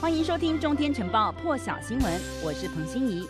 欢迎收听《中天晨报》破晓新闻，我是彭欣怡。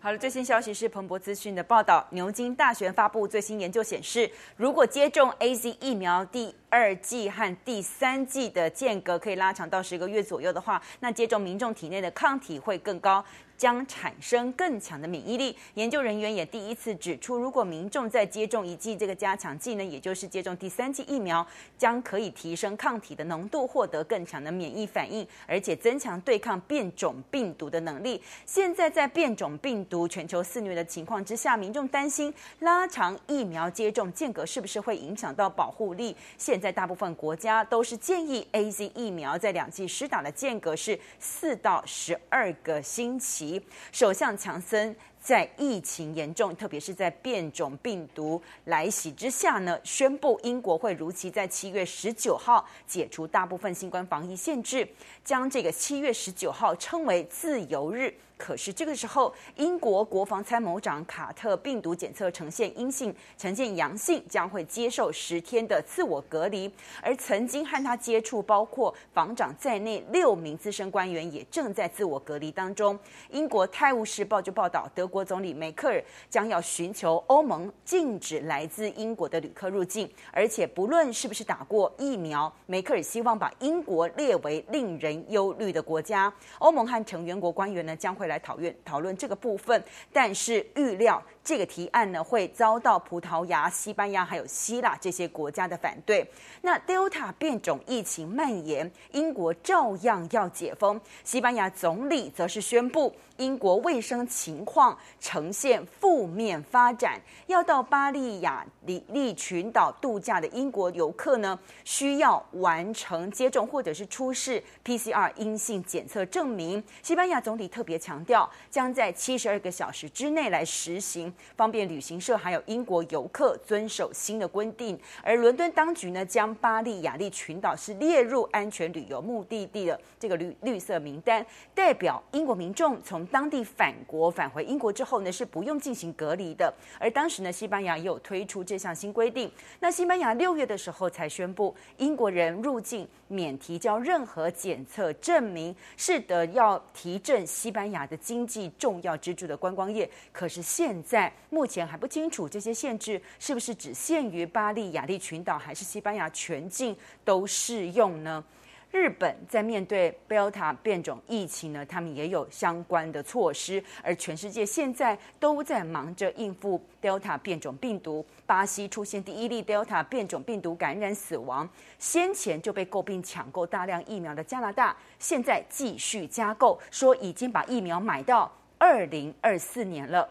好了，最新消息是彭博资讯的报道，牛津大学发布最新研究显示，如果接种 AZ 疫苗第二剂和第三剂的间隔可以拉长到十个月左右的话，那接种民众体内的抗体会更高。将产生更强的免疫力。研究人员也第一次指出，如果民众在接种一剂这个加强剂呢，也就是接种第三剂疫苗，将可以提升抗体的浓度，获得更强的免疫反应，而且增强对抗变种病毒的能力。现在在变种病毒全球肆虐的情况之下，民众担心拉长疫苗接种间隔是不是会影响到保护力？现在大部分国家都是建议 AZ 疫苗在两剂施打的间隔是四到十二个星期。首相强森在疫情严重，特别是在变种病毒来袭之下呢，宣布英国会如期在七月十九号解除大部分新冠防疫限制，将这个七月十九号称为自由日。可是这个时候，英国国防参谋长卡特病毒检测呈现阴性，呈现阳性，将会接受十天的自我隔离。而曾经和他接触，包括防长在内六名资深官员也正在自我隔离当中。英国《泰晤士报》就报道，德国总理梅克尔将要寻求欧盟禁止来自英国的旅客入境，而且不论是不是打过疫苗，梅克尔希望把英国列为令人忧虑的国家。欧盟和成员国官员呢将会。来讨论讨论这个部分，但是预料这个提案呢会遭到葡萄牙、西班牙还有希腊这些国家的反对。那 Delta 变种疫情蔓延，英国照样要解封。西班牙总理则是宣布，英国卫生情况呈现负面发展，要到巴利亚里利群岛度假的英国游客呢，需要完成接种或者是出示 PCR 阴性检测证明。西班牙总理特别强调，将在七十二个小时之内来实行，方便旅行社还有英国游客遵守新的规定。而伦敦当局呢，将巴利亚利群岛是列入安全旅游目的地的这个绿绿色名单，代表英国民众从当地返国返回英国之后呢，是不用进行隔离的。而当时呢，西班牙也有推出这项新规定。那西班牙六月的时候才宣布，英国人入境免提交任何检测证明，是的，要提振西班牙的经济重要支柱的观光业，可是现在目前还不清楚这些限制是不是只限于巴利亚利群岛，还是西班牙全境都适用呢？日本在面对 Delta 变种疫情呢，他们也有相关的措施，而全世界现在都在忙着应付 Delta 变种病毒。巴西出现第一例 Delta 变种病毒感染死亡，先前就被诟病抢购大量疫苗的加拿大，现在继续加购，说已经把疫苗买到二零二四年了。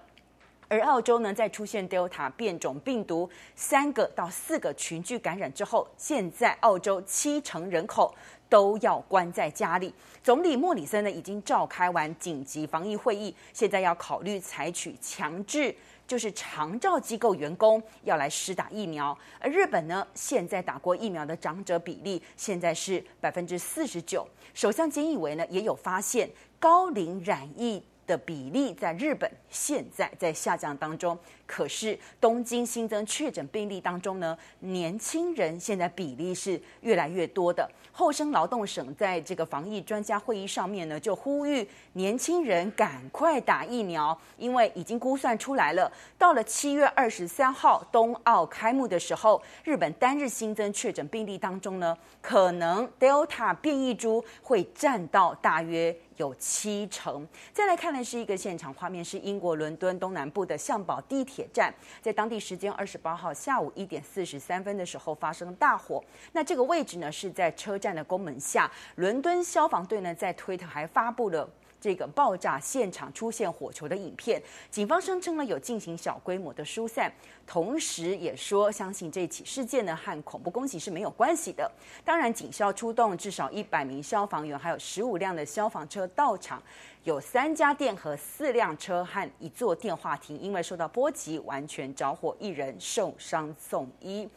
而澳洲呢，在出现 Delta 变种病毒三个到四个群聚感染之后，现在澳洲七成人口都要关在家里。总理莫里森呢，已经召开完紧急防疫会议，现在要考虑采取强制，就是长照机构员工要来施打疫苗。而日本呢，现在打过疫苗的长者比例现在是百分之四十九。首相菅义伟呢，也有发现高龄染疫的比例在日本现在在下降当中，可是东京新增确诊病例当中呢，年轻人现在比例是越来越多的。厚生劳动省在这个防疫专家会议上面呢，就呼吁年轻人赶快打疫苗，因为已经估算出来了，到了七月二十三号冬奥开幕的时候，日本单日新增确诊病例当中呢，可能 Delta 变异株会占到大约。有七成。再来看的是一个现场画面，是英国伦敦东南部的象堡地铁站，在当地时间二十八号下午一点四十三分的时候发生大火。那这个位置呢，是在车站的宫门下。伦敦消防队呢，在推特还发布了。这个爆炸现场出现火球的影片，警方声称呢有进行小规模的疏散，同时也说相信这起事件呢和恐怖攻击是没有关系的。当然，警消出动至少一百名消防员，还有十五辆的消防车到场，有三家店和四辆车和一座电话亭因为受到波及完全着火，一人受伤送医。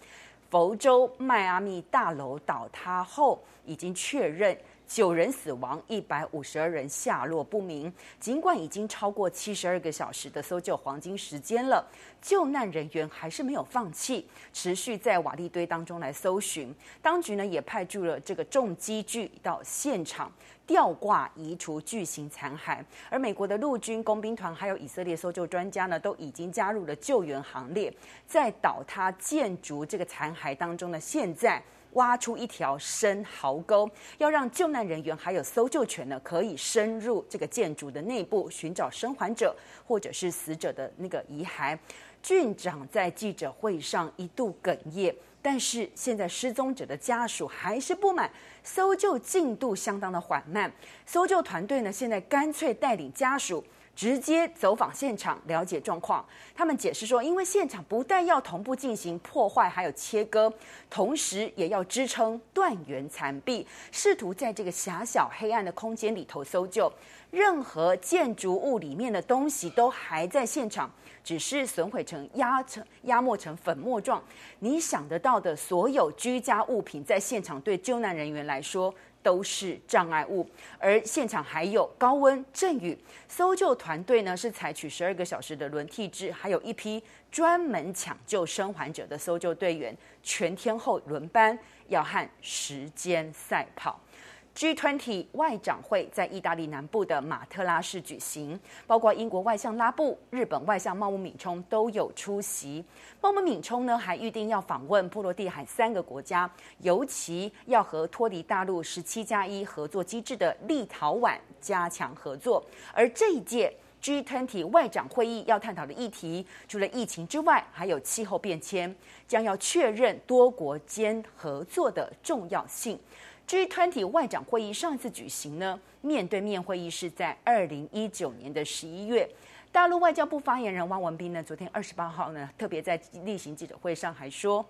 佛州迈阿密大楼倒塌后，已经确认。九人死亡，一百五十二人下落不明。尽管已经超过七十二个小时的搜救黄金时间了，救难人员还是没有放弃，持续在瓦砾堆当中来搜寻。当局呢也派驻了这个重机具到现场吊挂移除巨型残骸，而美国的陆军工兵团还有以色列搜救专家呢都已经加入了救援行列，在倒塌建筑这个残骸当中呢，现在。挖出一条深壕沟，要让救难人员还有搜救犬呢，可以深入这个建筑的内部寻找生还者或者是死者的那个遗骸。郡长在记者会上一度哽咽，但是现在失踪者的家属还是不满，搜救进度相当的缓慢。搜救团队呢，现在干脆带领家属。直接走访现场了解状况。他们解释说，因为现场不但要同步进行破坏，还有切割，同时也要支撑断垣残壁，试图在这个狭小黑暗的空间里头搜救。任何建筑物里面的东西都还在现场，只是损毁成压成压没成粉末状。你想得到的所有居家物品，在现场对救难人员来说。都是障碍物，而现场还有高温、阵雨，搜救团队呢是采取十二个小时的轮替制，还有一批专门抢救生还者的搜救队员，全天候轮班，要和时间赛跑。G20 外长会在意大利南部的马特拉市举行，包括英国外相拉布、日本外相茂木敏充都有出席。茂木敏充呢还预定要访问波罗的海三个国家，尤其要和脱离大陆十七加一合作机制的立陶宛加强合作。而这一届 G20 外长会议要探讨的议题，除了疫情之外，还有气候变迁，将要确认多国间合作的重要性。G20 外长会议上一次举行呢，面对面会议是在二零一九年的十一月。大陆外交部发言人汪文斌呢，昨天二十八号呢，特别在例行记者会上还说，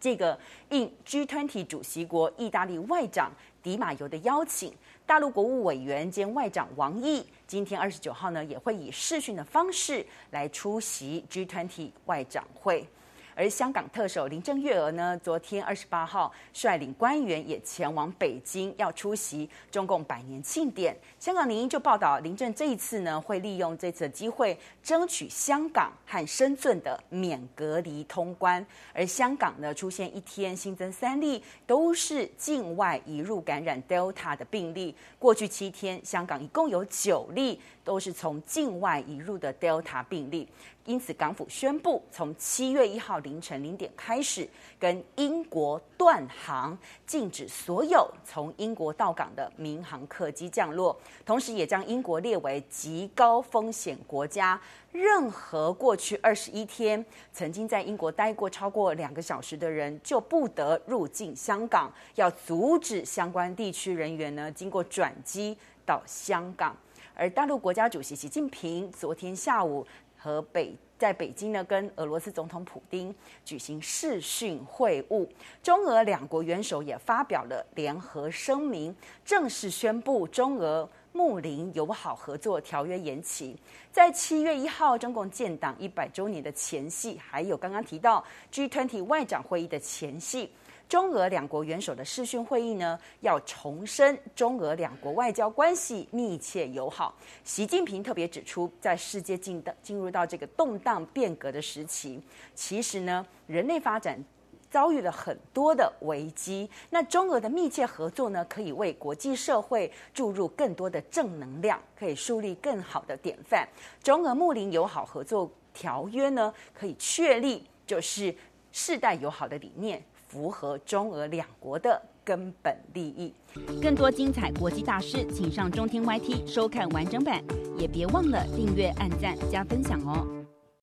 这个应 G20 主席国意大利外长迪马尤的邀请，大陆国务委员兼外长王毅今天二十九号呢，也会以视讯的方式来出席 G20 外长会。而香港特首林郑月娥呢，昨天二十八号率领官员也前往北京，要出席中共百年庆典。香港零一就报道，林郑这一次呢，会利用这次机会，争取香港和深圳的免隔离通关。而香港呢，出现一天新增三例，都是境外移入感染 Delta 的病例。过去七天，香港一共有九例，都是从境外移入的 Delta 病例。因此，港府宣布从七月一号凌晨零点开始，跟英国断航，禁止所有从英国到港的民航客机降落，同时也将英国列为极高风险国家。任何过去二十一天曾经在英国待过超过两个小时的人，就不得入境香港，要阻止相关地区人员呢经过转机到香港。而大陆国家主席习近平昨天下午。和北在北京呢，跟俄罗斯总统普丁举行视讯会晤，中俄两国元首也发表了联合声明，正式宣布中俄睦邻友好合作条约延期。在七月一号中共建党一百周年的前夕，还有刚刚提到 G20 外长会议的前夕。中俄两国元首的视讯会议呢，要重申中俄两国外交关系密切友好。习近平特别指出，在世界进的进入到这个动荡变革的时期，其实呢，人类发展遭遇了很多的危机。那中俄的密切合作呢，可以为国际社会注入更多的正能量，可以树立更好的典范。中俄睦邻友好合作条约呢，可以确立就是世代友好的理念。符合中俄两国的根本利益。更多精彩国际大事，请上中天 YT 收看完整版，也别忘了订阅、按赞、加分享哦。